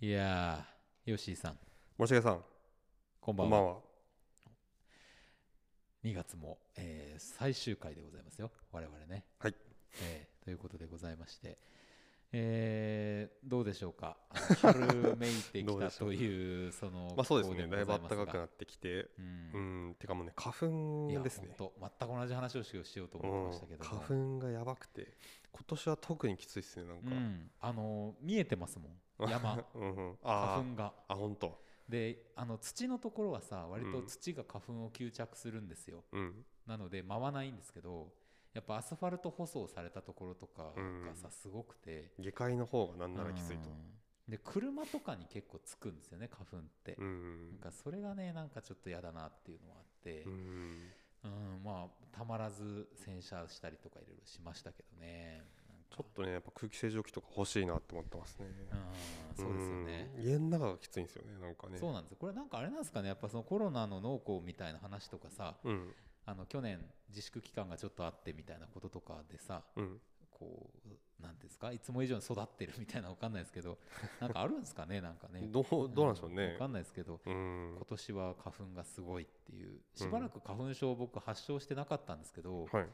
いやー、ヨッシーさん、森重さん、こんばんは。こんばんは。2月も、えー最終回でございますよ、我々ね。はい。えーということでございまして、えーどうでしょうか、あの春めいてきた どうでしょう。という、その、まあそうですね、だいぶ暖かくなってきて、ううん。ん、てかもうね、花いや粉ですね。ほんと全く同じ話をしようしようと思ってましたけども、花粉がやばくて、今年は特にきついですね、なんか。うん、あの見えてますもん、山、うん花粉が。あ、本当。で、あの土のところはさ、割とうん。土が花粉を吸着するんですよ。うん、なので舞わないんですけどやっぱアスファルト舗装されたところとかがさうんすごくて。下界の方がなんならきついと。うん。で車とかに結構つくんですよね花粉って、うなん。ん、かそれがねなんかちょっと嫌だなっていうのはあって、ううん。ん、まあたまらず洗車したりとかいろいろしましたけどねちょっとね、やっぱ空気清浄機とか欲しいなって思ってますね。うんそうですよね、うん。家の中がきついんですよね、なんかね。そうなんですこれなんかあれなんですかねやっぱそのコロナの農耕みたいな話とかさうん、あの去年自粛期間がちょっとあってみたいなこととかでさうん。こうなんですか？いつも以上に育ってるみたいなのわかんないですけど なんかあるんですかね？なんかねどう、どうなんでしょうねわか。んないですけどうん今。年は花粉がすごいっていうしばらく花粉症僕発症してなかったんですけど、はい。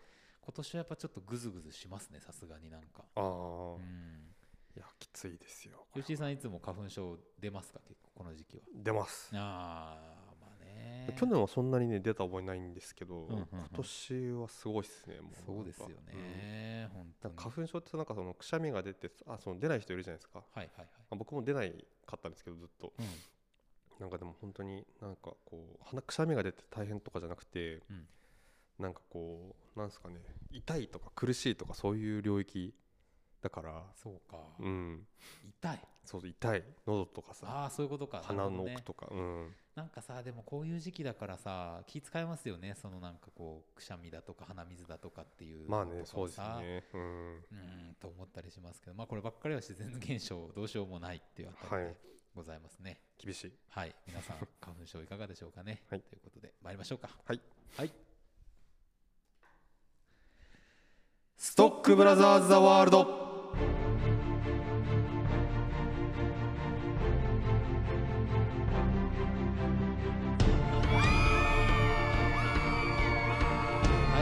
今年はやっぱちょっとグズグズしますねさすがになんか。ああ。う、ん。いや、きついですよ。吉井さんいつも花粉症出ますか結構この時期は？出ます。ああまあね。去年はそんなにね出た覚えないんですけど、んうんうん。今年はすごいですねもうそうですよね、本当に。なんか花粉症ってなんかそのくしゃみが出てあその出ない人いるじゃないですか、まはいはいはい。あ、僕も出ないかったんですけどずっと。うん。なんかでも本当になんかこう鼻くしゃみが出て大変とかじゃなくて、うんなんかこうなんですかね痛いとか苦しいとかそういう領域だから。そうか、うん。痛い。そう痛い。喉とかさああそういうことか。鼻の奥とか、うん。なんかさでもこういう時期だからさ気使いますよね。そのなんかこうくしゃみだとか鼻水だとかっていうまあねそうですね。うん。うんと思ったりしますけど。まあこればっかりは自然現象どうしようもないっていうあたりはい。でございますね。厳しい。はい、皆さん花粉症いかがでしょうかね、はい。ということで参りましょうか。はい。はいストックブラザーズ・ザ・ワールド。は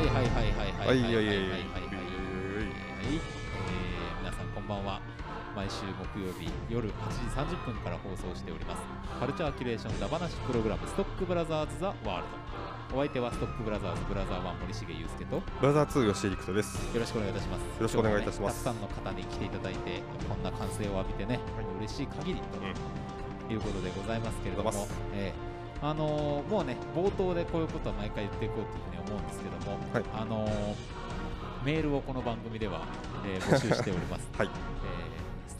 いはいはいはいはいはいはいはいはいはいはいはいはい皆さんこんばんは毎週木曜日夜8時30分から放送しておりますカルチャーキュレーションダバなしプログラムストックブラザーズ・ザ・ワールドお相手はストックブラザーズブラザー1森重裕介とよブラザー2吉井陸斗です。ろしくお願いいたします。よろしくお願いいたします。たくさんの方に来ていただいてこんな歓声を浴びてね嬉しい限りということでございますけれどもえーあのーもうね冒頭でこういうことは毎回言っていこうというふうに思うんですけども、はい。あのーメールをこの番組では、えー募集しております、はい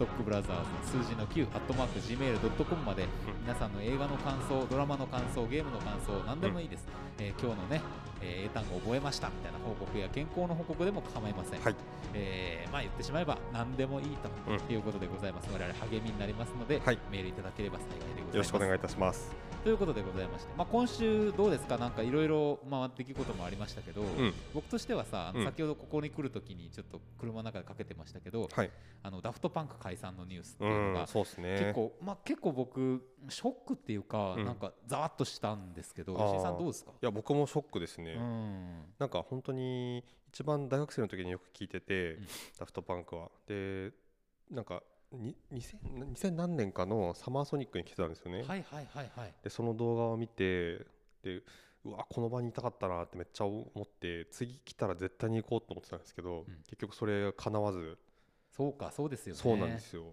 トックブラザーズ数字の9アットマーク Gmail.com まで皆さんの映画の感想ドラマの感想ゲームの感想何でもいいです、えー今日のね、えー英単語覚えましたみたいな報告や健康の報告でも構いません、はい。えーまあ言ってしまえば何でもいいとうん。いうことでございます、我々励みになりますので、はい。メールいただければ幸いでございます。よろしくお願いいたします。ということでございまして、まあ、今週どうですか？なんかいろいろまあ出来事もありましたけど、うん。僕としてはさあのうん。先ほどここに来るときにちょっと車の中でかけてましたけど、はい。あのダフトパンク解散のニュースってういうのが結構、まあ、結構僕ショックっていうか、うん。なんかざわっとしたんですけど吉井さんどうですか？いや僕もショックですね、うん。なんか本当に一番大学生の時によく聞いてて、うん。ダフトパンクは。でなんかに 2000, 2000何年かのサマーソニックに来てたんですよね、はいはいはいはい。でその動画を見てでうわこの場にいたかったなってめっちゃ思って次来たら絶対に行こうと思ってたんですけど、うん。結局それ叶わず、そうかそうですよね。そうなんですよ。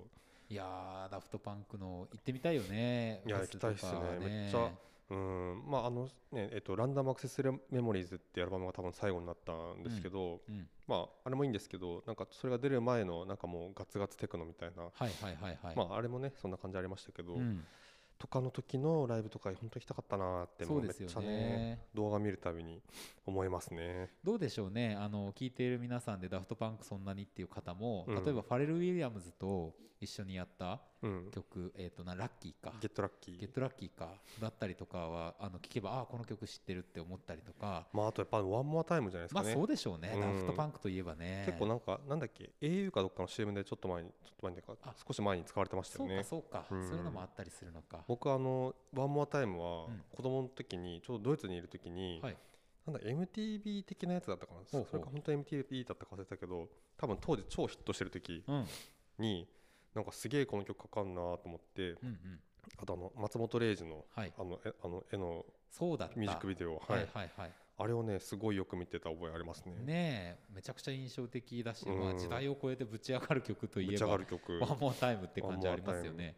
いやーダフトパンクの行ってみたいよねいや行きたいっすねとかめっちゃ。うんまああのねえっとランダムアクセスメモリーズってアルバムが多分最後になったんですけど、うん。まああれもいいんですけどなんかそれが出る前のなんかもうガツガツテクノみたいな、はいはいはいはい、まああれもねそんな感じありましたけど、うんとかの時のライブとか本当行きたかったなってもそうですよめっちゃねね動画見るたびに思いますね。どうでしょうね。あの聞いている皆さんでダフトパンクそんなにっていう方も、うん。例えばファレル・ウィリアムズと一緒にやったうん曲、えー、となラッキーか。 Get Lucky Get Lucky か。だったりとかはあの聞けばああこの曲知ってるって思ったりとか。まああとやっぱ One More Time じゃないですかね、まあそうでしょうね、うん。ダフトパンクといえばね。結構なんかなんだっけ？au かどっかの CM でちょっと前にちょっと前にかあ。少し前に使われてましたよね。そうか、うん。そういうのもあったりするのか。僕あの One More Time はうん。子供の時にちょうどドイツにいる時に、はい。なんだ MTV 的なやつだったかな。それか本当に MTV だったか忘れたけど多分当時超ヒットしてる時うん。になんかすげえこの曲かかんなと思ってうんうん。あとあの松本零士のはい。あの絵あの絵のそうだった。ミュージックビデオ、ははい。いはいはいあれをねすごいよく見てた覚えありますね。ねえめちゃくちゃ印象的だし、うん。まあ、時代を超えてぶち上がる曲といえばワンモアタイムって感じありますよね。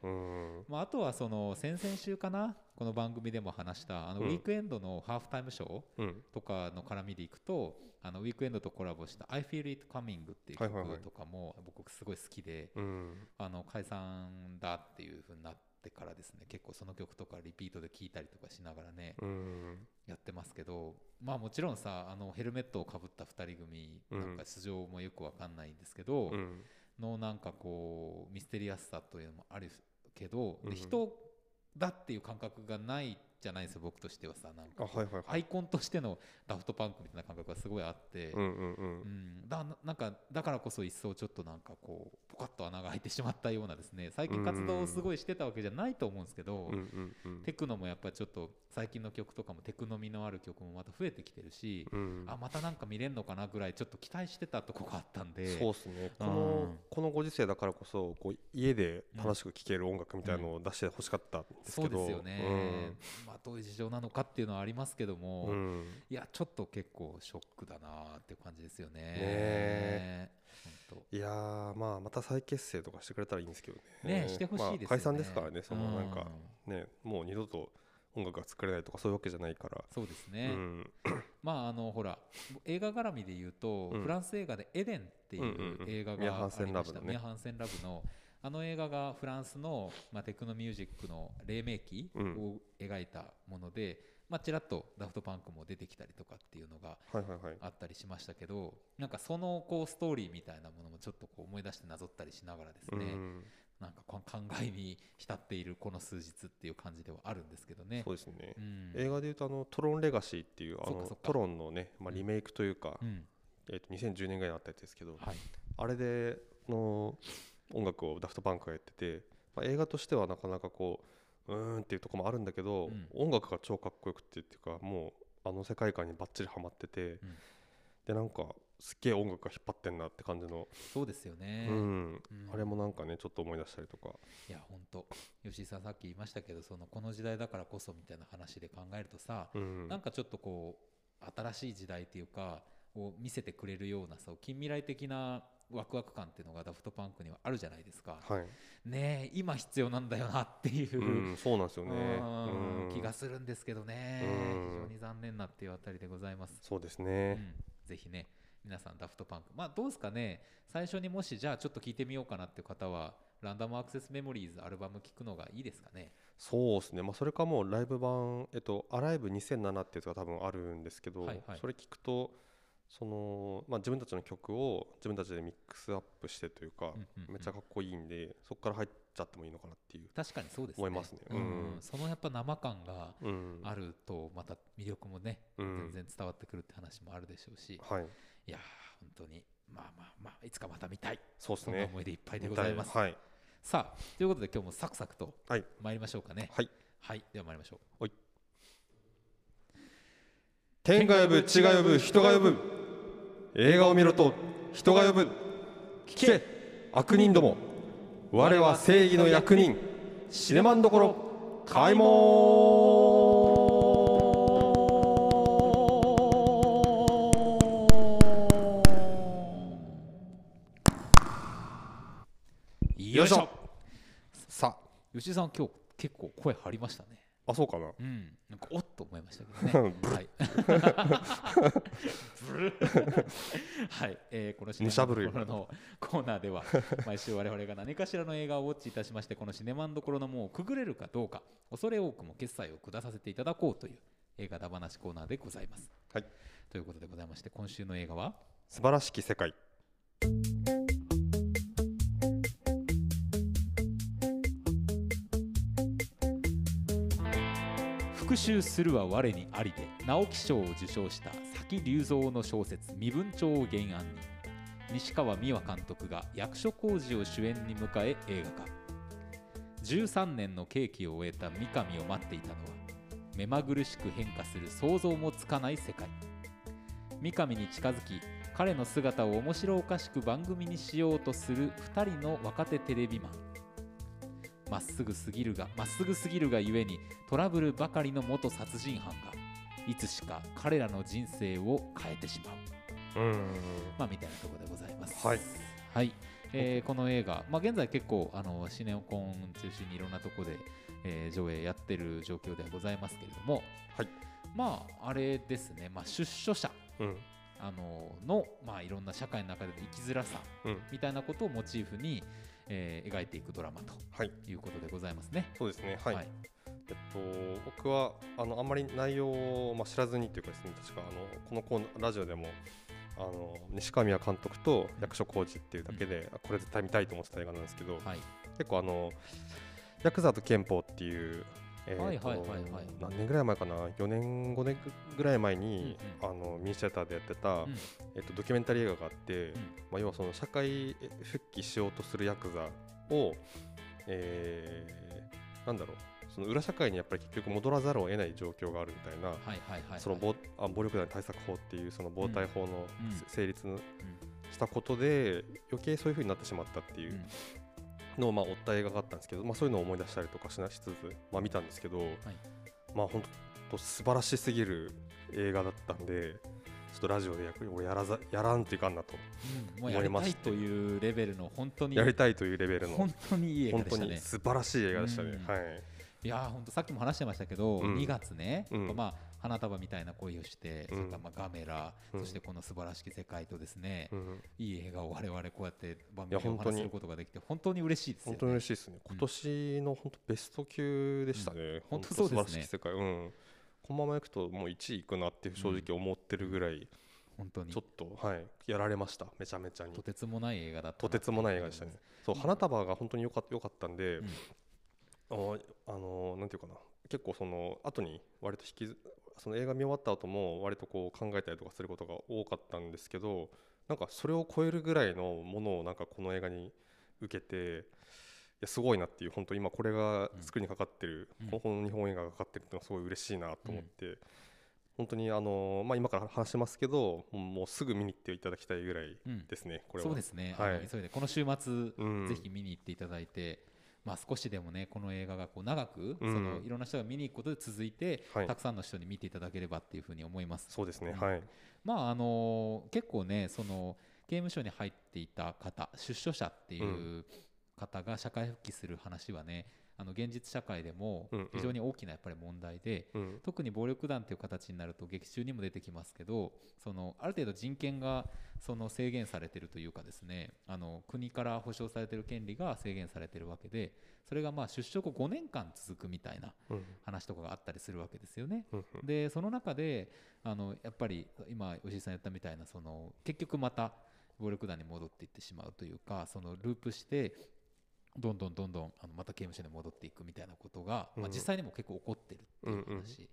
まあ、あとはその先々週かなこの番組でも話したあのうん。ウィークエンドのハーフタイムショーうん。うんとかの絡みでいくとあのウィークエンドとコラボした「I Feel It Coming」っていう曲とかも僕すごい好きでうんあの解散だっていう風になってからですね結構その曲とかリピートで聴いたりとかしながらねうん。やってますけどまあもちろんさあのヘルメットをかぶった2人組うん。なんか出場もよくわかんないんですけど、うん。のなんかこうミステリアスさというのもあるけど、うん。で人だっていう感覚がないじゃないですよ僕としてはさなんかあはいはいはい。アイコンとしてのダフトパンクみたいな感覚がすごいあって、うんうんううん。んだなんかだからこそ一層ちょっとなんかこうポカッと穴が開いてしまったようなですね最近活動をすごいしてたわけじゃないと思うんですけど、うんうんうん。テクノもやっぱりちょっと最近の曲とかもテクノ味のある曲もまた増えてきてるし、うん。あまたなんか見れるのかなぐらいちょっと期待してたとこがあったんで。そうですね。こうん。のこのご時世だからこそこう家で楽しく聴ける音楽みたいなのを出してほしかったんですそけど。うですよね、まあ、どういう事情なのかっていうのはありますけども、うん。うんいやちょっと結構ショックだなっていう感じですよね。え。本いやーまあまた再結成とかしてくれたらいいんですけど当ねねしてほしいですよね。まあ解散ですからねそのなんかうん。ねもう二度と音楽が作れないとかそういうわけじゃないから。そうですね、うん。まああのほら映画絡みで言うと、うん。フランス映画で「エデン」っていうんうんううん。映画がありましたンラブのね。ミアハンセンラブのあの映画がフランスの、まあ、テクノミュージックの黎明期うん。を描いたもので、まあ、ちらっとダフトパンクも出てきたりとかっていうのがあったりしましたけどなんかそのこうストーリーみたいなものもちょっとこう思い出してなぞったりしながらですね、うんなんかこう考えに浸っているこの数日っていう感じではあるんですけどね。そうですね。うん。映画でいうとあのトロンレガシーっていうあのトロンのねまあうんリメイクというかうん。えーと2010年ぐらいにあったやつですけどはい。あれでの音楽をダフトパンクがやってて、まあ、映画としてはなかなかこううーんっていうところもあるんだけど、うん。音楽が超かっこよくてっていうかもうあの世界観にバッチリハマってて、ん。でなんかすっげえ音楽が引っ張ってんなって感じの、そうですよね。うん。うん。あれもなんかねちょっと思い出したりとか、いや本当吉井さんさっき言いましたけどそのこの時代だからこそみたいな話で考えるとさ、うん。なんかちょっとこう新しい時代っていうかを見せてくれるようなさ近未来的なワクワク感っていうのがダフトパンクにはあるじゃないですか。はい、ねえ今必要なんだよなっていう、うん、そうなんですよね、うんうん。気がするんですけどね、うん。非常に残念なっていうあたりでございます。そうですうね、ん、ぜひね皆さんダフトパンク。まあどうですかね。最初にもしじゃあちょっと聞いてみようかなっていう方はランダムアクセスメモリーズアルバム聞くのがいいですかね。そうですね、まあ、それかもうライブ版、えっと、アライブ2007ってやつが多分あるんですけど、はいはい。それ聞くとその、まあ、自分たちの曲を自分たちでミックスアップしてというか、うんうんうん。めっちゃかっこいいんでそこから入っちゃってもいいのかなっていう、確かにそうですね。思いますね。うん。うん。そのやっぱ生感がうん。あるとまた魅力もね、うん。全然伝わってくるって話もあるでしょうし。はい、いやー本当にまあまあまあいつかまた見たい。そうですそんなね思いでいっぱいでございます、はい、さあということで今日もサクサクとはい。参りましょうかね。はい、はいでは参りましょう。天が呼ぶ地が呼ぶ人が呼ぶ。映画を見ろと人が呼ぶ。聞け。悪人ども。我は正義の役人。シネマンどころ。開門よいしょさん今日結構声張りましたね。あそうかな。うん、なんかおっと思いましたけどね。はい。はい、えーこのシネマンどころのコーナーでは毎週我々が何かしらの映画をウォッチいたしましてこのシネマンどころの門をくぐれるかどうか恐れ多くも決済を下させていただこうという映画だ話コーナーでございます。はい。ということでございまして今週の映画は？素晴らしき世界復讐するは我にありで直木賞を受賞した佐木隆三の小説「身分帳を原案に。西川美和監督が役所広司を主演に迎え映画化。13年の刑期を終えた三上を待っていたのは目まぐるしく変化する想像もつかない世界。三上に近づき彼の姿を面白おかしく番組にしようとする2人の若手テレビマン。まっすぐすぎるがまっすぐすぎるがゆえにトラブルばかりの元殺人犯がいつしか彼らの人生を変えてしまう。うん。まあみたいなところでございます。はい、はい。えーこの映画、まあ、現在結構あのシネコン中心にいろんなところで、えー上映やってる状況ではございますけれども、はい。まああれですね、まあ、出所者うん。あのの、まあ、いろんな社会の中での生きづらさうん。みたいなことをモチーフに、えー描いていくドラマとはい。いうことでございますね。そうですね。はい、はい。えっと、僕はあのあんまり内容を、まあ、知らずにというかですね確かあのこのコーラジオでもあの西川美和監督と役所広司っていうだけで、あこれ絶対見たいと思ってた映画なんですけど、はい。結構あのヤクザと憲法っていう、えーとはいはいはい。はい何年ぐらい前かな？4年5年ぐらい前に、うあのミニシアターでやってた、うん。えっと、ドキュメンタリー映画があって、ん。まあ、要はその社会復帰しようとするヤクザを、えーなんだろう。その裏社会にやっぱり結局戻らざるを得ない状況があるみたいな、はいはいはいはい。その暴あ暴力団対策法っていうその暴対法のうん。成立したことで余計そういう風になってしまったっていううんのをまあ追った映画があったんですけど、まあ、そういうのを思い出したりとかしなしつつ、まあ、見たんですけど、まあ本当素晴らしすぎる映画だったんでちょっとラジオでや俺やらざやらんといかんなとうんもうやりたいというレベルの本当にやりたいというレベルの本当にいい映画本当にでしたね。素晴らしい映画でしたね。うん。はい。いやー本当さっきも話してましたけど、うん。2月ね、うん。まあ花束みたいな恋をして、うんそれからまあガメラ、うんそしてこの素晴らしき世界とですね、うんいい映画を我々こうやって番組でお話しすることができて本当に嬉しいですよ、ね。本当に嬉しいですね。今年の本当ベスト級でしたね。うん本当そうですね素晴らしき世界。うん。このままいくともう1位いくなって正直思ってるぐらい、本当にちょっとはいやられました。めちゃめちゃにと。てつもない映画だったとてつもない映画でしたね。そう花束が本当に良かった良かったんで、うんあのなんていうかな結構その後に割と引きずその映画見終わった後も割とこう考えたりとかすることが多かったんですけどなんかそれを超えるぐらいのものをなんかこの映画に受けていやすごいなっていう本当今これがスクリーンにかかってる、うん。この日本映画がかかってるっていうのはすごい嬉しいなと思って、本当にあのまあ今から話しますけどもうすぐ見に行っていただきたいぐらいうん。ですね、これは。そうですね、はい。急いでこの週末、うん。ぜひ見に行っていただいて、まあ、少しでもねこの映画がこう長く、うん。そのいろんな人が見に行くことで続いて、はい。たくさんの人に見ていただければっていうふうに思います。そうですね、うん。はい。まああの結構ねその刑務所に入っていた方出所者っていう方が社会復帰する話はねあの現実社会でもうんうん。非常に大きなやっぱり問題で、うん。特に暴力団という形になると劇中にも出てきますけどそのある程度人権がその制限されているというかですねあの国から保障されている権利が制限されているわけでそれがまあ出所後5年間続くみたいなうん。話とかがあったりするわけですよね。うんでその中であのやっぱり今吉井さん言ったみたいなその結局また暴力団に戻っていってしまうというかそのループしてどんどんどんどんあのまた刑務所に戻っていくみたいなことが、まあ、うん実際にも結構起こってるっていう話、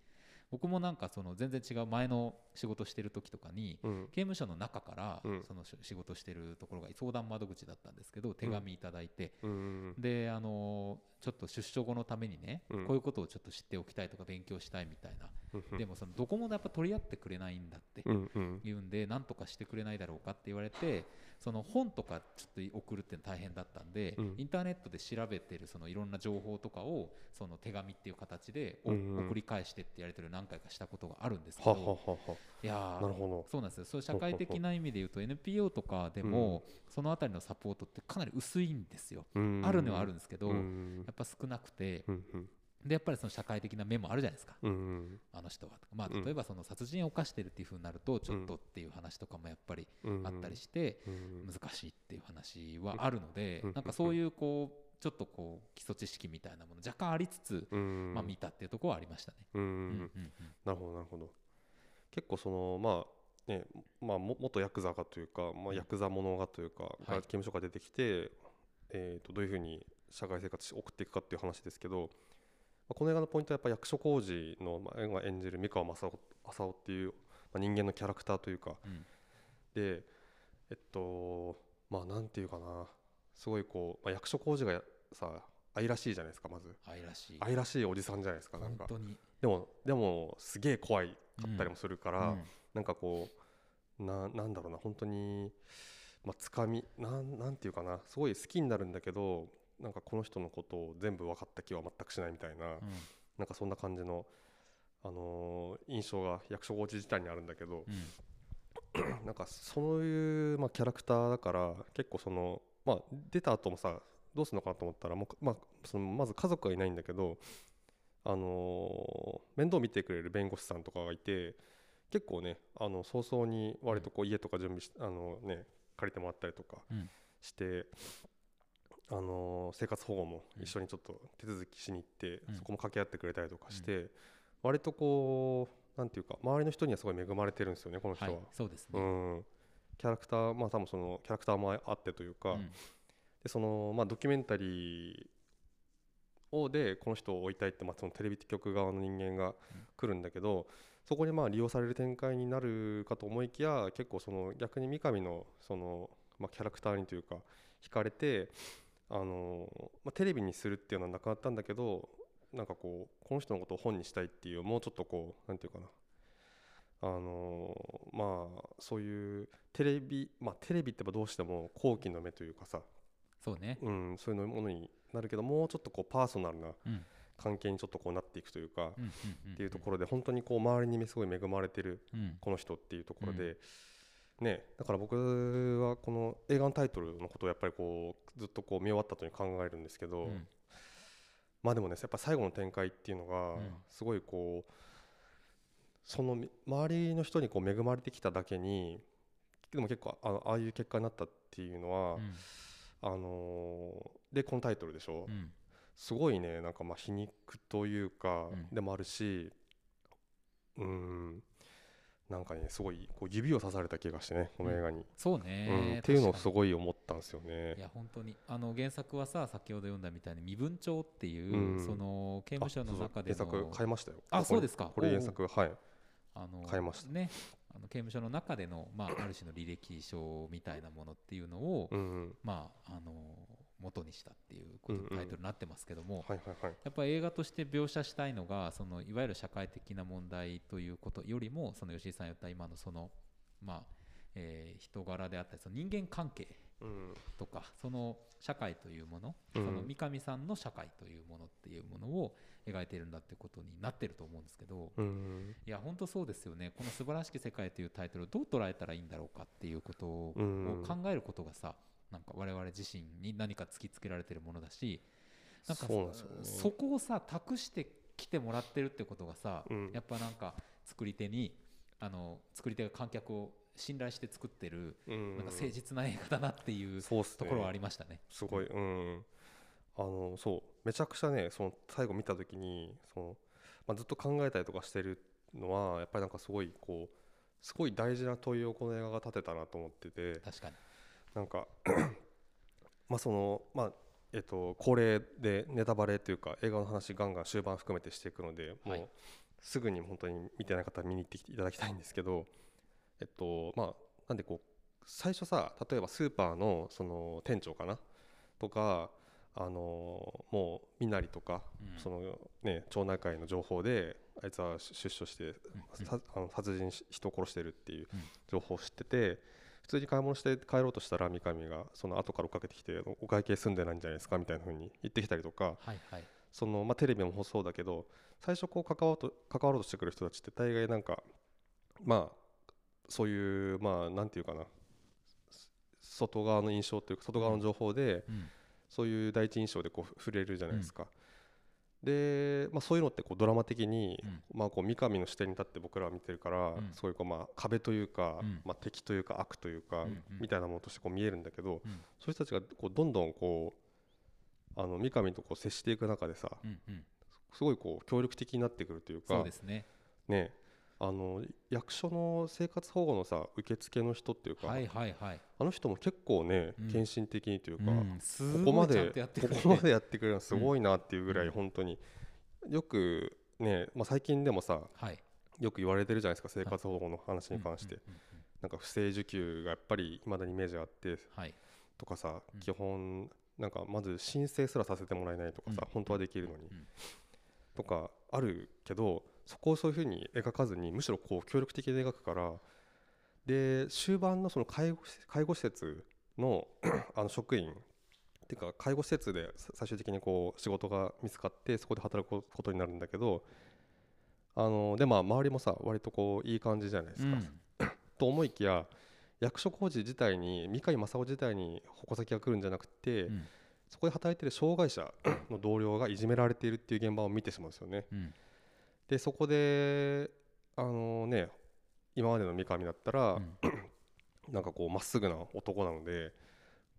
僕もなんかその全然違う前の仕事してる時とかにうん。刑務所の中からうん。そのし仕事してるところが相談窓口だったんですけど手紙いただいて、うんであのちょっと出所後のためにね、うん。こういうことをちょっと知っておきたいとか勉強したいみたいな、うんでもそのどこもやっぱ取り合ってくれないんだって言うんで何とかしてくれないだろうかって言われてその本とかちょっと送るって大変だったんで、うん。インターネットで調べてるそのいろんな情報とかをその手紙っていう形でおうんうん。送り返してってやり取りを何回かしたことがあるんですけははど、はは。いやーなるほど。そうなんですよ。そういう社会的な意味で言うと NPO とかでも、そのあたりのサポートってかなり薄いんですよ、うんあるのはあるんですけど、うん。やっぱ少なくて、うんうんでやっぱりその社会的な面もあるじゃないですか。うんうん。あの人は。まあうん。例えばその殺人を犯してるっていうふうになるとちょっとっていう話とかもやっぱりうんあったりしてうん難しいっていう話はあるのでうん。なんかそういうこうちょっとこう基礎知識みたいなもの若干ありつつうんまあ見たっていうところはありましたね。なるほどなるほど。結構そのまあねまあも元ヤクザがというか、まあ、ヤクザものがというか、が刑務所から出てきて、えー、とどういうふうに社会生活を送っていくかっていう話ですけど、まあ、この映画のポイントはやっぱ役所広司の、まあ、が演じる三河正夫っていう、まあ、人間のキャラクターというか。うん。でえっとまあなんていうかな。すごいこう、まあ、役所広司がさ愛らしいじゃないですかまず。愛らしい。愛らしいおじさんじゃないですかなんか。でもでもすげえ怖いかったりもするから、うん。なんかこうななんだろうな本当にまあつかみなんなんていうかな。すごい好きになるんだけどなんかこの人のことを全部分かった気は全くしないみたいな、うん。なんかそんな感じの、あのー印象が役所広司自体にあるんだけど、うん。なんかそういう、まあ、キャラクターだから結構その、まあ、出た後もさどうするのかなと思ったらもう、まあ、そのまず家族はいないんだけど、あのー面倒見てくれる弁護士さんとかがいて結構ねあの早々に割とこう家とか準備し、あのね、借りてもらったりとかうん。して、あのー生活保護も一緒にちょっと手続きしに行って、うん。そこも掛け合ってくれたりとかして、割とこうなんていうか周りの人にはすごい恵まれてるんですよねこの人は。はいそうですうねん、キャラクターまあ多分そのキャラクターもあってというか、うん。でそのまあドキュメンタリーをでこの人を追いたいって、まあ、そのテレビ局側の人間が来るんだけど、そこにまあ利用される展開になるかと思いきや結構その逆に三上のその、まあ、キャラクターにというか惹かれて、あのまあ、テレビにするっていうのはなくなったんだけどなんかこうこの人のことを本にしたいっていうもうちょっとこうなんていうかな。あのまあそういうテレビまあテレビってどうしても好奇の目というかさ、そうね。うん、そういうものになるけどもうちょっとこうパーソナルなうん。関係にちょっとこうなっていくというか、うんうんうんっていうところで本当にこう周りにすごい恵まれてるうん。この人っていうところで、ね。だから僕はこの映画のタイトルのことをやっぱりこうずっとこう見終わった後に考えるんですけど、うん。まあでもねやっぱ最後の展開っていうのがうん。すごいこうそのみ周りの人にこう恵まれてきただけにでも結構あのああいう結果になったっていうのは、うん。あのーでこのタイトルでしょ、うん。すごいねなんかまあ皮肉というか、うん。でもあるしうんなんかねすごいこう指を刺された気がしてねこの映画に、そううん。ねっていうのをすごい思ったんですよにね。い。や本当に。あの原作はさ先ほど読んだみたいに身分帳っていう、うん。その刑務所の中であそうそう原の作買いましたよ。あそうですか。これ原作はい。あの買いました。ねあの刑務所の中での、まあ、ある種の履歴書みたいなものっていうのを、まああの元にしたっていうことタイトルになってますけども。やっぱり映画として描写したいのがそのいわゆる社会的な問題ということよりもその吉井さん言った今のそのまあ、えー人柄であったりその人間関係うん。とかその社会というもの、うん。その三上さんの社会というものっていうものを描いているんだってことになってると思うんですけど、うんいや本当そうですよね。この「素晴らしき世界」というタイトルをどう捉えたらいいんだろうかっていうことをうん。考えることがさなんか我々自身に何か突きつけられてるものだしなんかね。そこをさ託してきてもらってるってことがさ、うん。やっぱなんか作り手にあの作り手が観客を信頼して作ってる、うん。なんか誠実な映画だなっていうところはありましたね。すごい。うん。あのそう。めちゃくちゃねその最後見た時にその、まあ、ずっと考えたりとかしてるのはやっぱりなんかすごいこうすごい大事な問いをこの映画が立てたなと思ってて。確かになんか まあそのまあえっと恒例でネタバレというか映画の話ガンガン終盤含めてしていくのでもはい。うすぐに本当に見てない方は見に行ってきていただきたいんですけどえっとまあなんでこう最初さ例えばスーパーのその店長かな？とかあのもう身なりとか、うん。そのね町内会の情報であいつは出所して、あの殺人し人を殺してるっていううん。情報を知ってて普通に買い物して帰ろうとしたら三上がその後から追っかけてきてお会計済んでないんじゃないですかみたいな風に言ってきたりとか。はいはい。その、まあ、テレビもそうだけど最初こう関わろうと関わろうとしてくる人たちって大概なんかまあそういうまあなんていうかな。外側の印象というか外側の情報で、うん。そういう第一印象でこう触れるじゃないですか。で、まあ、そういうのってこうドラマ的に、うん。まあ、こう三上の視点に立って僕らは見てるから、うん。そういうこうまあ壁というか、うん。まあ、敵というか悪というか、うんうん。みたいなものとしてこう見えるんだけど、うん。そういう人たちがこうどんどんこうあの三上とこう接していく中でさうんうん。すごいこう協力的になってくるというかそうですね。ねあの役所の生活保護のさ受付の人っていうか、はいはいはい。あの人も結構ねうん。献身的にというか、うん。すここまでんとやってくれてここまでやってくれるのはすごいなっていうぐらいうん。本当に。よくね、まあ、最近でもさはい。よく言われてるじゃないですか生活保護の話に関して。うんうんうんうん。なんか不正受給がやっぱりいまだにイメージがあってはい。とかさうん。基本なんかまず申請すらさせてもらえないとかさうん。本当はできるのに。うん。とかあるけどそこをそういうふうに描かずにむしろこう協力的に描くからで終盤のその介護施介護施設の あの職員っていうか介護施設でさ最終的にこう仕事が見つかってそこで働くことになるんだけどあのでまあ周りもさ割とこういい感じじゃないですか。うん と思いきや役所工事自体に三上正夫自体に矛先が来るんじゃなくて、うんそこで働いてる障害者の同僚がいじめられているっていう現場を見てしまうんですよね。うんでそこであのね今までの三上だったら、うん。なんかこうまっすぐな男なので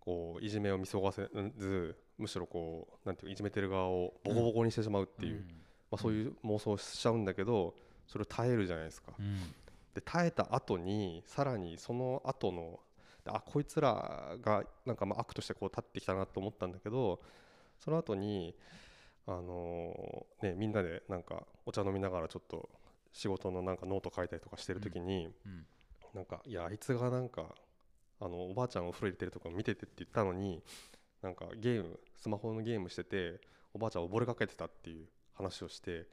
こういじめを見過ごせずむしろこうなんていうかいじめてる側をボコボコにしてしまうっていう、まあ、そういう妄想をしちゃうんだけどそれを耐えるじゃないですか。うん。で耐えた後にさらにその後のあこいつらがなんかまあ悪としてこう立ってきたなと思ったんだけどその後にあのねみんなでなんかお茶飲みながらちょっと仕事のなんかノート書いたりとかしてる時に、うんなんかいやあいつがなんかあのおばあちゃんお風呂入れてるとこ見ててって言ったのになんかゲームスマホのゲームしてておばあちゃん溺れかけてたっていう話をして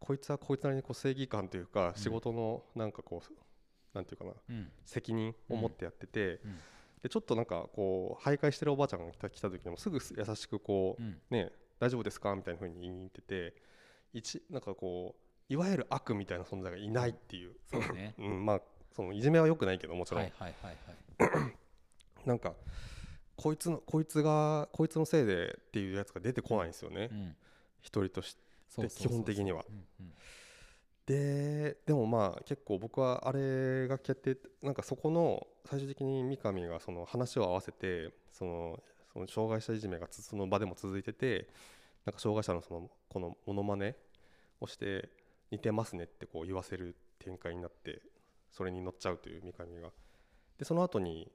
こいつはこいつなりにこう正義感というかうん。仕事のなんかこうなんていうかなうん。責任を持ってやってて、うん。でちょっとなんかこう徘徊してるおばあちゃんが来た来た時にもすぐ優しくこう、うん。ね大丈夫ですか？みたいな風に言いに行ってて一なんかこういわゆる悪みたいな存在がいないっていう、そうね。うん、まあそのいじめは良くないけどもちろん、はいはいはいはい。なんかこいつのこいつがこいつのせいでっていうやつが出てこないんですよね、うん。一人として基本的には。ででもまあ結構僕はあれが決定なんかそこの最終的に三上がその話を合わせてそのその障害者いじめがつその場でも続いててなんか障害者のそのこのモノマネをして似てますねってこう言わせる展開になってそれに乗っちゃうという三上が。でその後に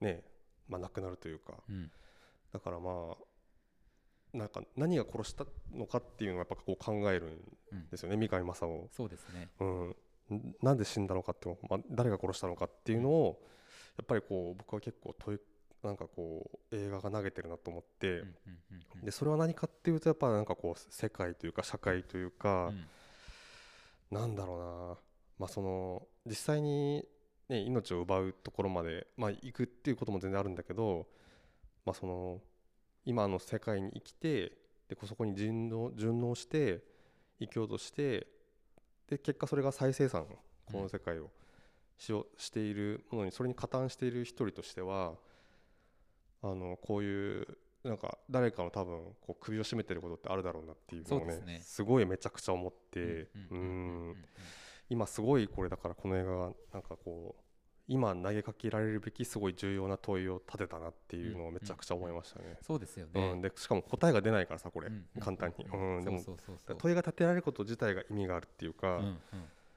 ねまあ亡くなるというか。うん。だからまあなんか何が殺したのかっていうのをやっぱこう考えるんうんですよね三上正夫そうですね。うん、んなんで死んだのかってまあ、誰が殺したのかっていうのをやっぱりこう僕は結構問いなんかこう映画が投げてるなと思って、うんうんうんうん。でそれは何かっていうとやっぱなんかこう世界というか社会というか、うんなんだろうな、まあ、その実際に、ね、命を奪うところまで、まあ、行くっていうことも全然あるんだけど、まあ、その今の世界に生きてでそこに順応順応して生きようとしてで結果それが再生産この世界をしようしているものにそれに加担している一人としてはあのこういうなんか誰かの多分こう首を絞めてることってあるだろうなっていうのをねね。すごいめちゃくちゃ思ってうんううんうんうん。ん。今すごいこれだからこの映画がなんかこう今投げかけられるべきすごい重要な問いを立てたなっていうのをめちゃくちゃ思いましたね。そうですようねん、でしかも答えが出ないからさこれ。うんうん簡単に、ううんん、でも問いが立てられること自体が意味があるっていうか、うんうん。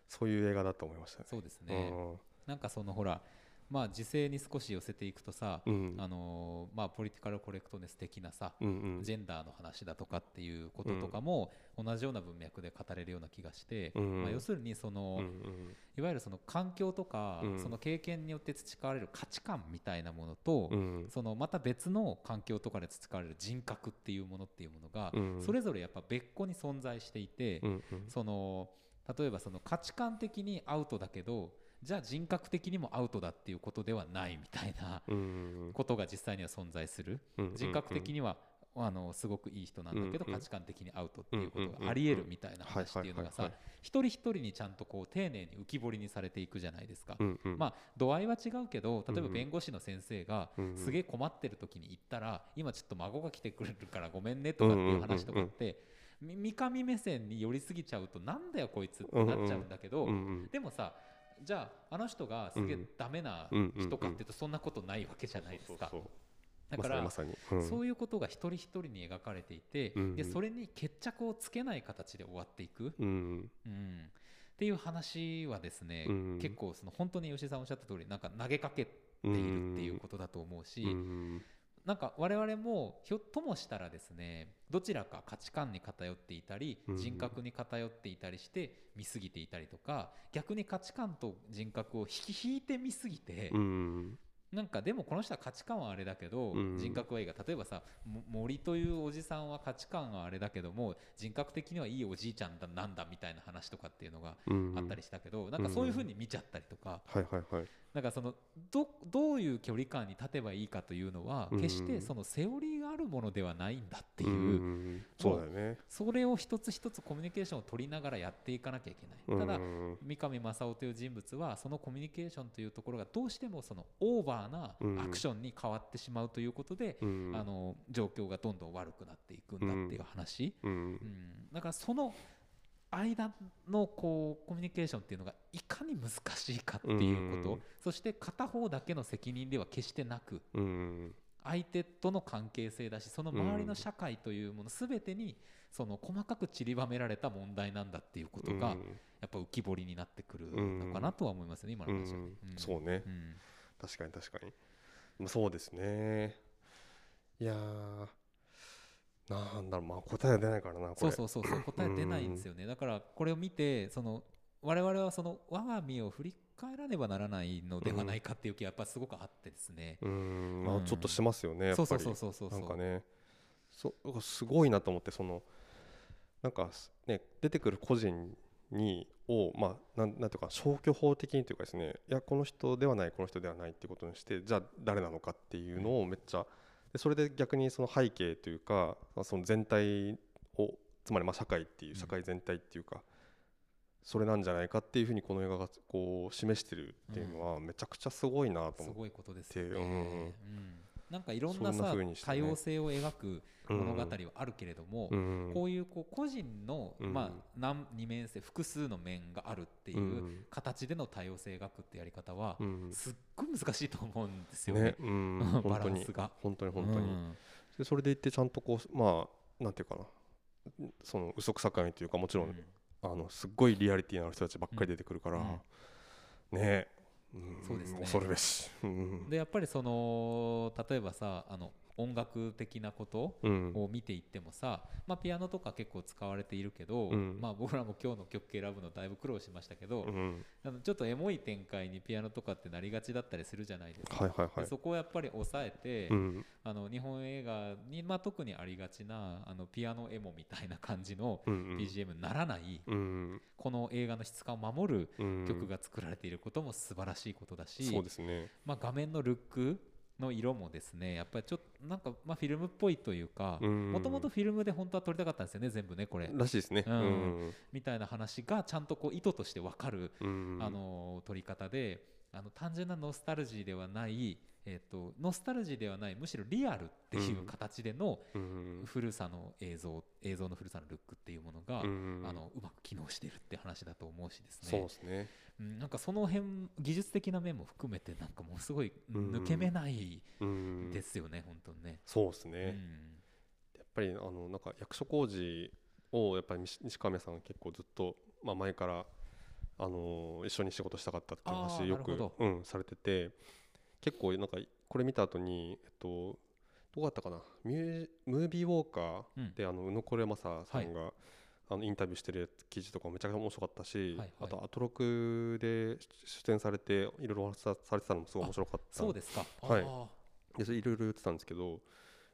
そういう映画だと思いましたね。そうですね。なんかそのほらまあ時勢に少し寄せていくとさうん。うんあのーまあポリティカルコレクトネス的なさうんうん。ジェンダーの話だとかっていうこととかも同じような文脈で語れるような気がして、うんまあ、要するにその、うんうん。いわゆるその環境とか、うん。その経験によって培われる価値観みたいなものと、うん。そのまた別の環境とかで培われる人格っていうものっていうものが、うん。それぞれやっぱ別個に存在していて、うんうん。その例えばその価値観的にアウトだけどじゃあ人格的にもアウトだっていうことではないみたいなうんことが実際には存在する。うん人格的にはあのすごくいい人なんだけど価値観的にアウトっていうことがありえるみたいな話っていうのがさ一人一人にちゃんとこう丁寧に浮き彫りにされていくじゃないですか。まあ度合いは違うけど例えばうん弁護士の先生がすげえ困ってる時に言ったら今ちょっと孫が来てくれるからごめんねとかっていう話とかってみ三上目線に寄りすぎちゃうとなんだよこいつってなっちゃうんだけど、でもさじゃああの人がすげえうん。ダメなうんうん人かっていうとそんなことないわけじゃないですか。だから、まさにうん。そういうことが一人一人に描かれていて、うん。うんでそれに決着をつけない形で終わっていく、うん。うん、っていう話はですね、うん。結構その本当に吉井さんおっしゃった通りなんか投げかけているっていうことだと思うし、うんなんか我々もひょっともしたらですねどちらか価値観に偏っていたりうん人格に偏っていたりして見すぎていたりとか逆に価値観と人格を引き引いて見すぎてうんなんかでもこの人は価値観はあれだけど、うん人格はいいが例えばさも森というおじさんは価値観はあれだけども人格的にはいいおじいちゃんだなんだみたいな話とかっていうのがうんあったりしたけど、なんかそういうふうに見ちゃったりとか、なんかそのどどういう距離感に立てばいいかというのはうん。決してそのセオリーがあるものではないんだっていう、ん。そうだよね。それを一つ一つコミュニケーションを取りながらやっていかなきゃいけない。ただうん三上正夫という人物はそのコミュニケーションというところがどうしてもそのオーバーなアクションに変わってしまうということで、うん。あの状況がどんどん悪くなっていくんだっていう話、うん。うん。だからその間のこうコミュニケーションっていうのがいかに難しいかっていうこと、うんそして片方だけの責任では決してなくうん相手との関係性だしその周りの社会というもの全てにその細かく散りばめられた問題なんだっていうことがやっぱ浮き彫りになってくるのかなとは思いますね、今の話は。ね、そうね。うん。確かに確かに。まあそうですね。いやーなんだろうまあ答えは出ないからなこれ。そうそうそうそう答え出ないんですよね、だからこれを見てその我々はその我が身を振り返らねばならないのではないかっていう気がやっぱすごくあってですね、うん。まうん。あちょっとしますよねやっぱり。そうそうそうそうなんかね。そうすごいなと思ってそのなんかすね出てくる個人にをまあなんなんていうか消去法的にというかですねいやこの人ではないこの人ではないっていうことにしてじゃあ誰なのかっていうのをめっちゃでそれで逆にその背景というかまあその全体をつまりまあ社会っていううん。社会全体っていうか、それなんじゃないかっていうふうにこの映画がこう示してるっていうのはめちゃくちゃすごいなと思って。すごいことですよね、うん。うんなんかいろんなさね。多様性を描く物語はあるけれども、うん。こういうこう個人の、うん。まあ、何二面性複数の面があるっていううん。形での多様性を描くってやり方は、うん。すっごい難しいと思うんですよね。ね、うん、バランスが。本当に本当に、うん。でそれでいってちゃんとこうまあなんていうかな。その嘘くさかみというかもちろん、うん。あのすっごいリアリティのある人たちばっかり出てくるから、うん。ねそうですね。恐るべし、うん。でやっぱりその例えばさあの音楽的なことうん。を見ていってもさ、まあ、ピアノとか結構使われているけど、うん。まあ、僕らも今日の曲選ぶのだいぶ苦労しましたけど、うん。あのちょっとエモい展開にピアノとかってなりがちだったりするじゃないですか。はいはいはい。でそこをやっぱり抑えて、うん。あの日本映画に、まあ、特にありがちなあのピアノエモみたいな感じの BGM にならない、うんこの映画の質感を守るうん。曲が作られていることも素晴らしいことだし、そうですね。まあ、画面のルックの色もですねやっぱりちょっとなんか、まあ、フィルムっぽいというかうん。もともとフィルムで本当は撮りたかったんですよね全部ねこれ。らしいですね。ううん。んみたいな話がちゃんとこう意図として分かる、うん。あの撮り方であの単純なノスタルジーではない、えー、とノスタルジーではないむしろリアルっていう形でのうん。古さの映像映像の古さのルックっていうものが、うん。あのうまく機能してるって話だと思うしですね。そうですね。うん、なんかその辺技術的な面も含めてなんかもうすごいうん。抜け目ないうん。ですよね、本当にね。そうですね、うん。やっぱりあのなんか役所工事をやっぱり西西川さん結構ずっと、まあ、前からあの一緒に仕事したかったっていう話よくうん、されてて結構なんかこれ見た後にえっとどうだったかな？ミュームービーウォーカうん。ーで、あの宇野これ正さんが、あのインタビューしてる記事とかもめちゃくちゃ面白かったし、はいはい。あとアトロクで出演されていろいろお話しさされてたのもすごい面白かったそうですか。はい。あでそれいろいろ言ってたんですけど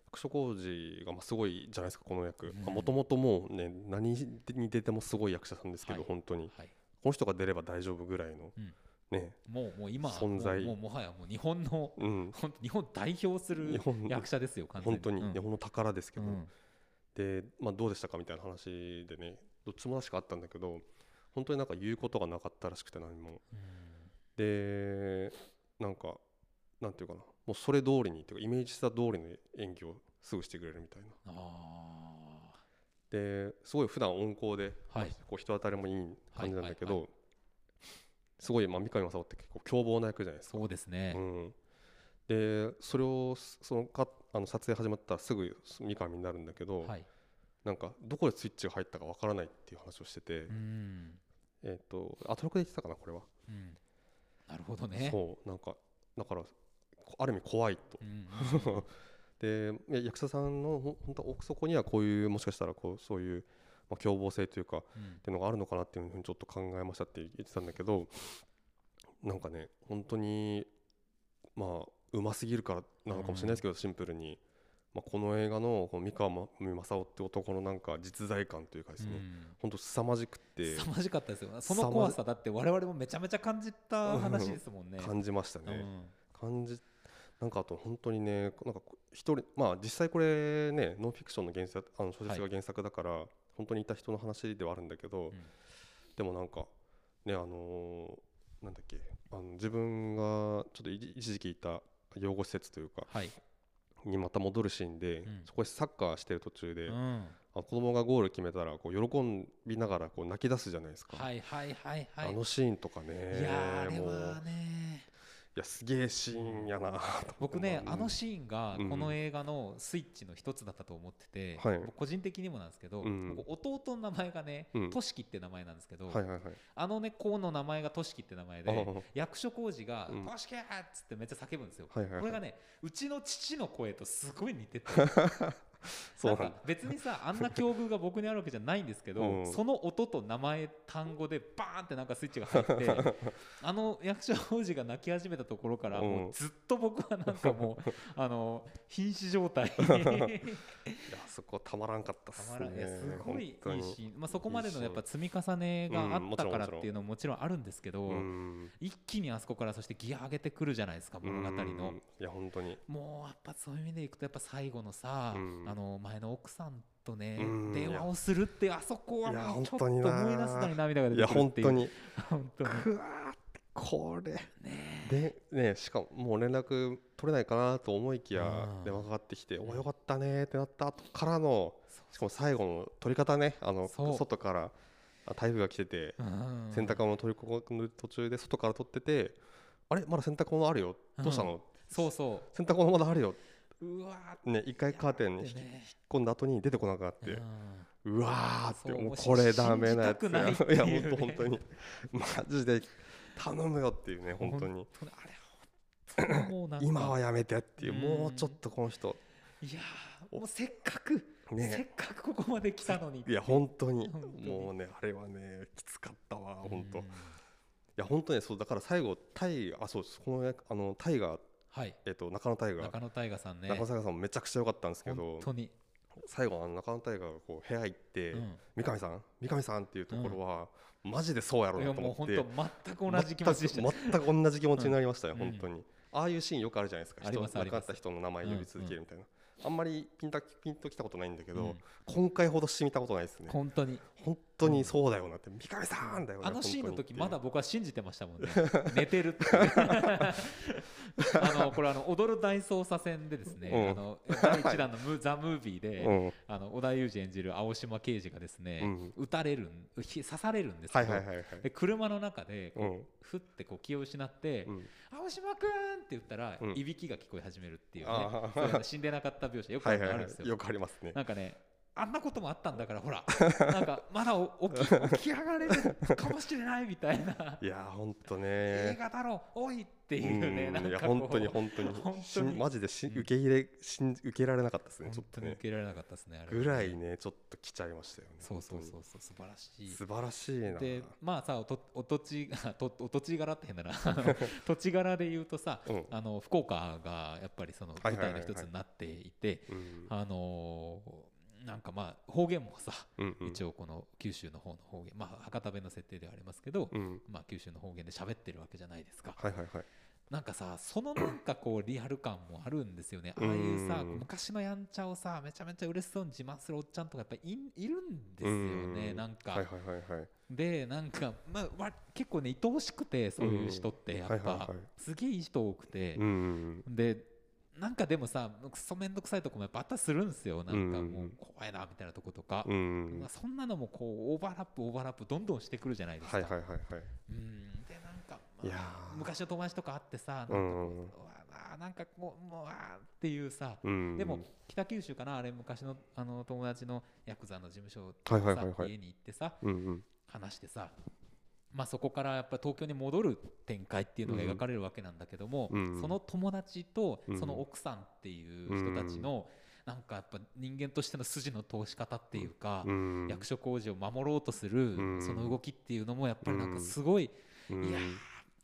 役所広司がまあすごいじゃないですかこの役。うん。もともともうね何に出てもすごい役者さんですけど、はい。本当に。ーはい。この人が出れば大丈夫ぐらいの、うんね。もうもう今存在。もうもはやもう日本のうん。日本代表する役者ですよ完全本当にうん。日本の宝ですけど、うん。で、まあ、どうでしたかみたいな話でね。どっちも確かあったんだけど本当になんか言うことがなかったらしくて何も。でなんかなんていうかな。もうそれ通りにっていうかイメージした通りの演技をすぐしてくれるみたいな。あですごい普段温厚で、はい。こう人当たりもいい感じなんだけど、はいはすごい、まあ、三上正夫って結構凶暴な役じゃないですか。そうですね、うん、でそれをそのかあの撮影始まったらすぐ三上になるんだけど、はい。なんかどこでスイッチが入ったかわからないっていう話をしてて、うん。えっ、とアトロクで言ってたかなこれは、うん。なるほどね。そうなんかだからこある意味怖いと。うん。で役者さんの本当奥底にはこういうもしかしたらこうそういう、まあ、凶暴性というかっうん。ていうのがあるのかなっていうふうにちょっと考えましたって言ってたんだけどなんかね本当にまあうますぎるからなのかもしれないですけど、シンプルに、まあ、この映画のこの三河正夫って男のなんか実在感というかですね、本当凄まじくって凄まじかったですよ。その怖さだって我々もめちゃめちゃ感じた話ですもんね。感じましたね。うん。感じなんかあと本当にねなんか一人まあ実際これねノンフィクションの原作あの小説が原作だから、本当にいた人の話ではあるんだけど、ん。でもなんかねあのーなんだっけあの自分がちょっと一一時期いた養護施設というかはい。にまた戻るシーンで、うん。そこでサッカーしてる途中で、うん。あ子供がゴール決めたらこう喜びながらこう泣き出すじゃないですか、はいはいはいはい。あのシーンとかねいやーあれはね。いやすげえシーンやな。僕ね、うん。あのシーンがうん。この映画のスイッチの一つだったと思ってて、はい。僕個人的にもなんですけど、うん。僕弟の名前がねうん、としきって名前なんですけど、はいはいはい。あのね子の名前がとしきって名前あで役所広司がうん「としき!」っつってめっちゃ叫ぶんですよ。はいはいはい。これがねうちの父の声とすごい似てて そうなん別にさあんな境遇が僕にあるわけじゃないんですけど、うん。その音と名前単語でバーンってなんかスイッチが入って あの役所広司が泣き始めたところからうん。もうずっと僕はなんかもう あの瀕死状態。いやそこたまらんかったっすたまらんいやねすごいいい本当に。シーン、まあ、そこまでのやっぱ積み重ねがあったからっていうのももちろんあるんですけど、うん。一気にあそこからそしてギア上げてくるじゃないですか物語の。うん。いや本当に。もうやっぱそういう意味でいくとやっぱ最後のさ、うんあの前の奥さんとね、うん。電話をするってあそこはいやもうちょっと本当にな。思い出すのに涙が出いやてくるっていう。本当に。本当に。くわーこれ。ねでねしかももう連絡取れないかなと思いきやうん。電話かかってきて「およかったね」ってなった後からのしかも最後の取り方ねあの外からあ台風が来ててうん。洗濯物取り込む途中で外から取ってて「あれ？まだ洗濯物あるよ。どうしたの?」そうそ洗濯物まだあるよううわね一回カーテンに引き込んだ後に出てこなくなってうわーってもうこれダメなやついや本当本当に。マジで頼むよっていうね本当に。今はやめてっていううん。もうちょっとこの人。いやーもうせっかく、せねっかくここまで来たのに。いや本当に。もうねあれはねきつかったわ本当。いうん。や本当にそうだから最後タイあそうですこの役あのタイガーはい。えっと中野タイガー中野大河さんね。中野タイガーさんもめちゃくちゃ良かったんですけ本ど当に、最後あの中野タイガーがこう部屋行ってうん。三上さん？三上さんっていうところはマジでそうやろいうやなと思っもう本て当全く同じ気持ちでした、全く同じ気持ちになりましたよ、うん。本当に。ああいうシーンよくあるじゃないですか。人亡くなった人の名前呼び続けるみたいな、あんまりピンとピンときたことないんだけど、うん。今回ほどしてみたことないですね。本当に。本当にそうだよなって三上さんだよねあのシーンの時まだ本僕は信じてましたもんね。寝てるってあのこれあの踊る大捜査線でですね、うん。あの第一弾のム「ザ・ムービーで、うん。あの織田裕二演じる青島刑事がですね、うん。撃たれる刺されるんですけど、はいはいはいはい。で車の中でこう、うん。ふってこう気を失ってうん「青島くん!」って言ったら、うん。いびきが聞こえ始めるっていうね死んでなかった描写よくあ はいはいるんですよ。はいよくありますね。なんかねあんなこともあったんだからほら。なんか まだお起き起き上がれるかもしれないみたいな。いや本当映ね画だろおいっていうねうんなんか本当に本当に。本当に。マジでしうん。受け入れしん受けられなかったですねちょっとね。受けられなかったですねぐらいねちょっと来ちゃいましたよねそうそう本そうそう素晴らしい。素晴らしいな。でまあさおとお土地とお土地柄って変だな。土地柄で言うとさうん。あの福岡がやっぱりその舞台の一つになっていてうん。あのーなんかまあ方言もさうんうん。一応この九州の方の方言まあ博多弁の設定ではありますけどうん。まあ九州の方言で喋ってるわけじゃないですか。はいはいはい。なんかさそのなんかこうリアル感もあるんですよね。ああいうさうん昔のやんちゃをさめちゃめちゃ嬉しそうに自慢するおっちゃんとかやっぱいいるんですよね。うなんか、はいはいはいはい。でなんか、ま結構ね愛おしくてそういう人ってやっぱ、はいはいはい。すげえいい人多くて。う、ん。でなんかでもさくそめんどくさいとこもやっぱあったりするんですよ。なんかもう怖いなみたいなとことか、うん。まあそんなのもこうオーバーラップオーバーラップどんどんしてくるじゃないですか、はいはいはいはい。うん。でなんか、まあいやー。昔の友達とか会ってさなんかこう、うんあなんかもうもうあーっていうさ、うん。でも北九州かなあれ昔のあの友達のヤクザの事務所はいはいはいはい。さ家に行ってさうんうん。話してさまあそこからやっぱ東京に戻る展開っていうのが描かれるわけなんだけども、うん。その友達とうんその奥さんっていう人たちのなんかやっぱ人間としての筋の通し方っていうか、うん役所工事を守ろうとするうんその動きっていうのもやっぱりなんかすごい、うんいやー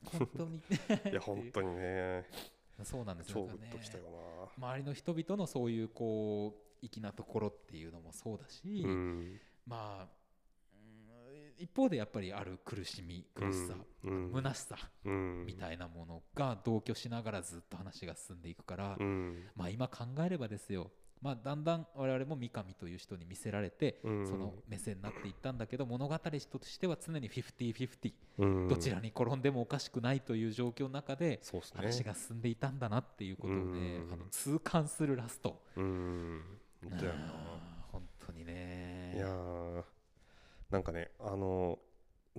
本当に。いや本当にね。そうなんです超よね。周りの人々のそういうこう粋なところっていうのもそうだし、まあうん一方でやっぱりある苦しみ苦しさ、うん虚しさうん。みたいなものが同居しながらずっと話が進んでいくから、うん。まあ今考えればですよ。まあ、だんだん我々も三上という人に見せられて、うん。その目線になっていったんだけど物語としては常に50-50、うん。どちらに転んでもおかしくないという状況の中で話が進んでいたんだなっていうことをね、うん。あの痛感するラスト。うん。本当にね。いやーなんかねあの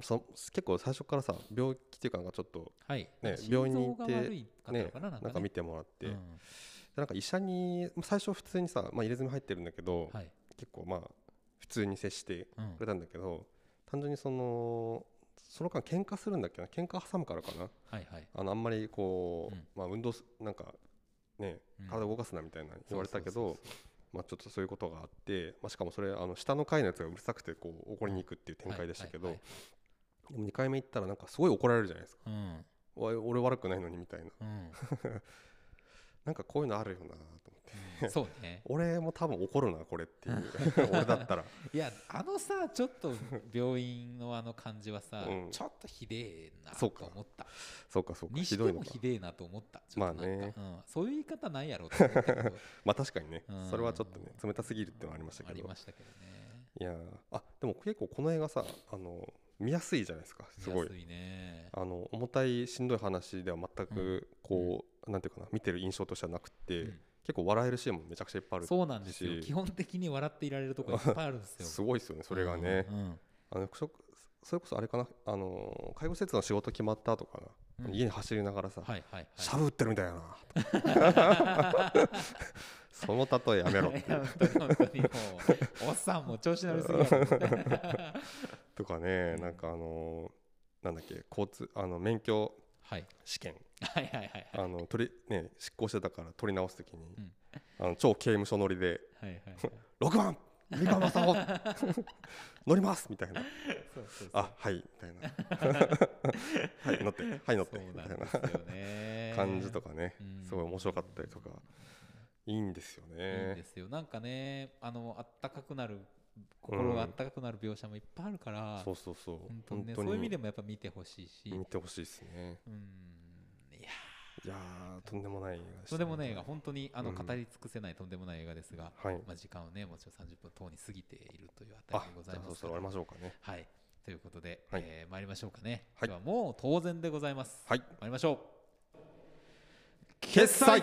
そ結構最初からさ病気っていうかなんかちょっとはい、ね病院に行ってねかななんか見てもらって、うん。なんか医者に最初普通にさ、まあ、入れ墨入ってるんだけど、はい。結構まあ普通に接してうん。くれたんだけど単純にそのその間喧嘩するんだっけな喧嘩挟むからかな。はいはい。あのあんまりこう、うん。まあ運動すなんかねうん。体動かすなみたいな言われたけどそうそうそうまあちょっとそういうことがあって、まあ、しかもそれあの下の階のやつがうるさくてこう怒りに行くっていう展開でしたけど、でも2回目行ったらなんかすごい怒られるじゃないですか。はいおい俺悪くないのにみたいな。うん。う んなんかこういうのあるよなと思そうね。俺も多分怒るなこれっていう。俺だったら。いやあのさちょっと病院のあの感じはさ、うん。ちょっとひでえなそうかと思った。そうか。そうかにしてひどいのひでえなと思った。まあね。うん、そういう言い方ないやろと思ったけど。まあ確かにね。うん。それはちょっとね冷たすぎるってのはありましたあけど。りましたけどね。いやー。あでも結構この映画さあの見やすいじゃないですか。すごい。見やすいね。あの重たいしんどい話では全くこう、なんていうかな見てる印象としてはなくて、うん結構笑えるシーンもめちゃくちゃいっぱいあるそうなんですよ。し。基本的に笑っていられるところ いっぱいあるんですよ。すごいですよねそれがね、うんうんあのそそれこそあれかな？あの介護施設の仕事決まった後かな、うん。家に走りながらさ、はいはいはい。シャブ打ってるみたいやな。その例えやめろっておっさんも調子乗りすぎやろ。とかねなんかあのなんだっけ交通あの免許はい。試験。はいはいはいはいあの取りね執行してたから取り直すときに、うん。あの超刑務所乗りではいはいはい。6番三河正夫乗りますみたいな。あはいみたいな。はい乗ってはい乗ってみたいな。感じとかねうん。すごい面白かったりとかいいんですよいいんねですよ。なんかねあのあったかくなる心があったかくなる描写もいっぱいあるから、そうそうそう。本当にねそういう意味でもやっぱ見てほしいし、見てほしいですね。うんいやーとんでもない映画でしたとんでもない映画。本当にあのうん。語り尽くせないとんでもない映画ですが、はい。まあ、時間をねもちろん30分等に過ぎているというあたりあでござじゃあそろそろ終わりいましょうかね。はい。ということで、はい。えー参りましょうかね、はい。今日はもう当然でございます。はい。参りましょう。決済。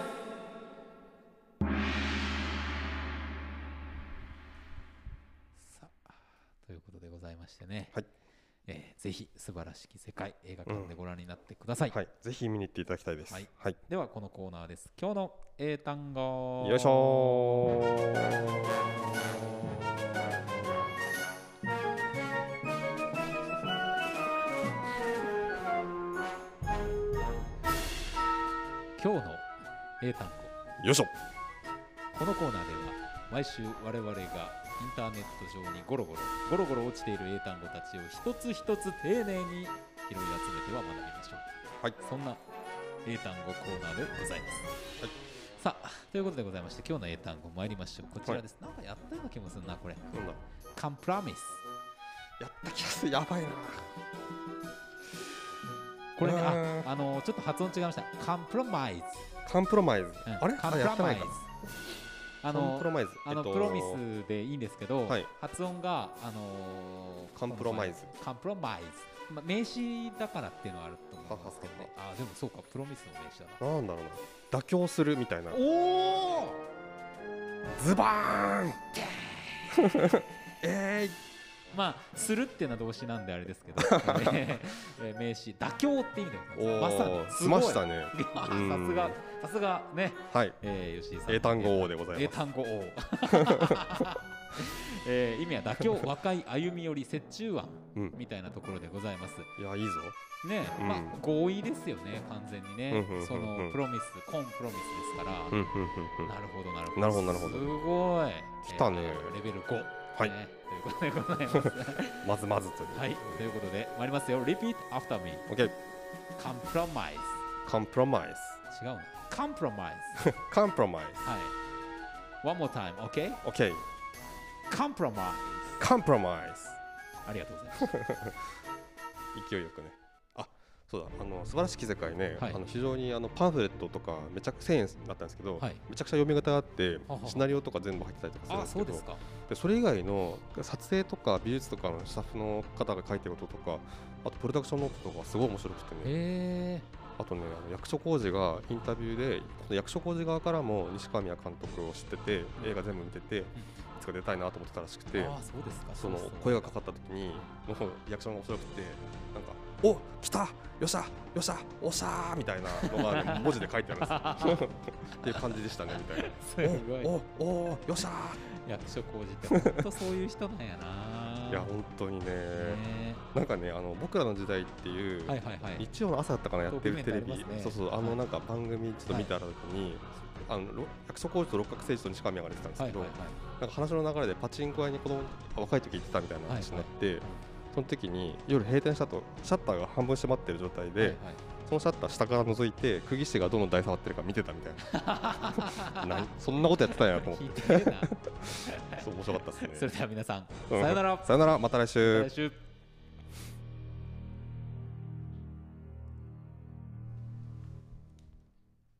さあということでございましてね、はいえーぜひ素晴らしき世界映画館でご覧になってください、はい。ぜひ見に行っていただきたいです。はい。はい。ではこのコーナーです。今日の英単語。よいしょ今日の英単語。よいしょ。このコーナーでは毎週我々がインターネット上にゴロゴロゴロゴロ落ちている英単語たちを一つ一つ丁寧に拾い集めては学びましょう。はい。そんな英単語コーナーでございます、はい。さあということでございまして今日の英単語参りましょう。こちらです、なんかやったような気もするなこれ。カンプラミスやった気がする。やばいな。これねああのちょっと発音違いました。カンプロマイズ、カンプロマイズうん。あれ？カンあやってないかあのプロマイズあの、えっとプロミスでいいんですけど、はい。発音が、あのーカンプロマイズ。カンプロマイズ。まあ、名詞だからっていうのはあると思うんですけど。ねはあでもそうかプロミスの名詞だな。なんだろうな。妥協するみたいな。おおズバーン えまあするっていうのは動詞なんであれですけど、えーえー名詞。妥協って意味でー、ございます。まさに。すましたね。さうん。すがさすがね、はい。えー、吉井さん。英単語王でございます。英単語王。えー、意味は妥協和解歩み寄り折衷案うん。みたいなところでございます。いやいいぞ。ね、うん。まあ合意ですよね完全にね、そのプロミスコンプロミスですから、なるほどなるほど。なるほどなるほど。すごい。来たね。えーレベル5はい。ねということでございます。まずまずという。はい。ということで参りますよ。Repeat after me OK Compromise コンプロマイ違うの？Compromise ズコンプロマイはい。One more time OK ズ OK Compromise コンプロマイありがとうございます。ズ 勢いよくね。あそうだあの素晴らしき世界ね、はい。あの非常にあのパンフレットとかめちゃくちゃ1000円だったんですけど、はい。めちゃくちゃ読み方があってシナリオとか全部入ってたりとかするんあですけどそうですか。でそれ以外の撮影とか美術とかのスタッフの方が書いてることとかあとプロダクションノートとかすごい面白くてね。あとねあの役所広司がインタビューでこの役所広司側からも西川宮監督を知ってて映画全部見てていつか出たいなと思ってたらしくてその声がかかった時にもうリアクションが面白くてなんか「お来たよっしゃよっしゃおっしゃー」みたいなのが、ね、文字で書いてあるんですよ。っていう感じでしたねみたいな。すごい。おおおよっしゃ役所広司って。本当そういう人なんやな。ーいや本当にね。ねなんかねあの僕らの時代っていう、はいはいはい。日曜の朝だったかなやってるテレビ、ねそうそうあはい。のなんか番組ちょっと見てある時に、あのろ役所広司と六角誠治と西川宮が出てたんですけど、はいはいはい。なんか話の流れでパチンコ屋に子供若い時行ってたみたいな話になって、その時に夜閉店したとシャッターが半分閉まってる状態で、はいはい。そのシャッター下から覗いて釘師がどの台触ってるか見てたみたいな。何そんなことやってたんやと思って。そう面白かったですね。それでは皆さんうん。さよなら。さよなら。また来週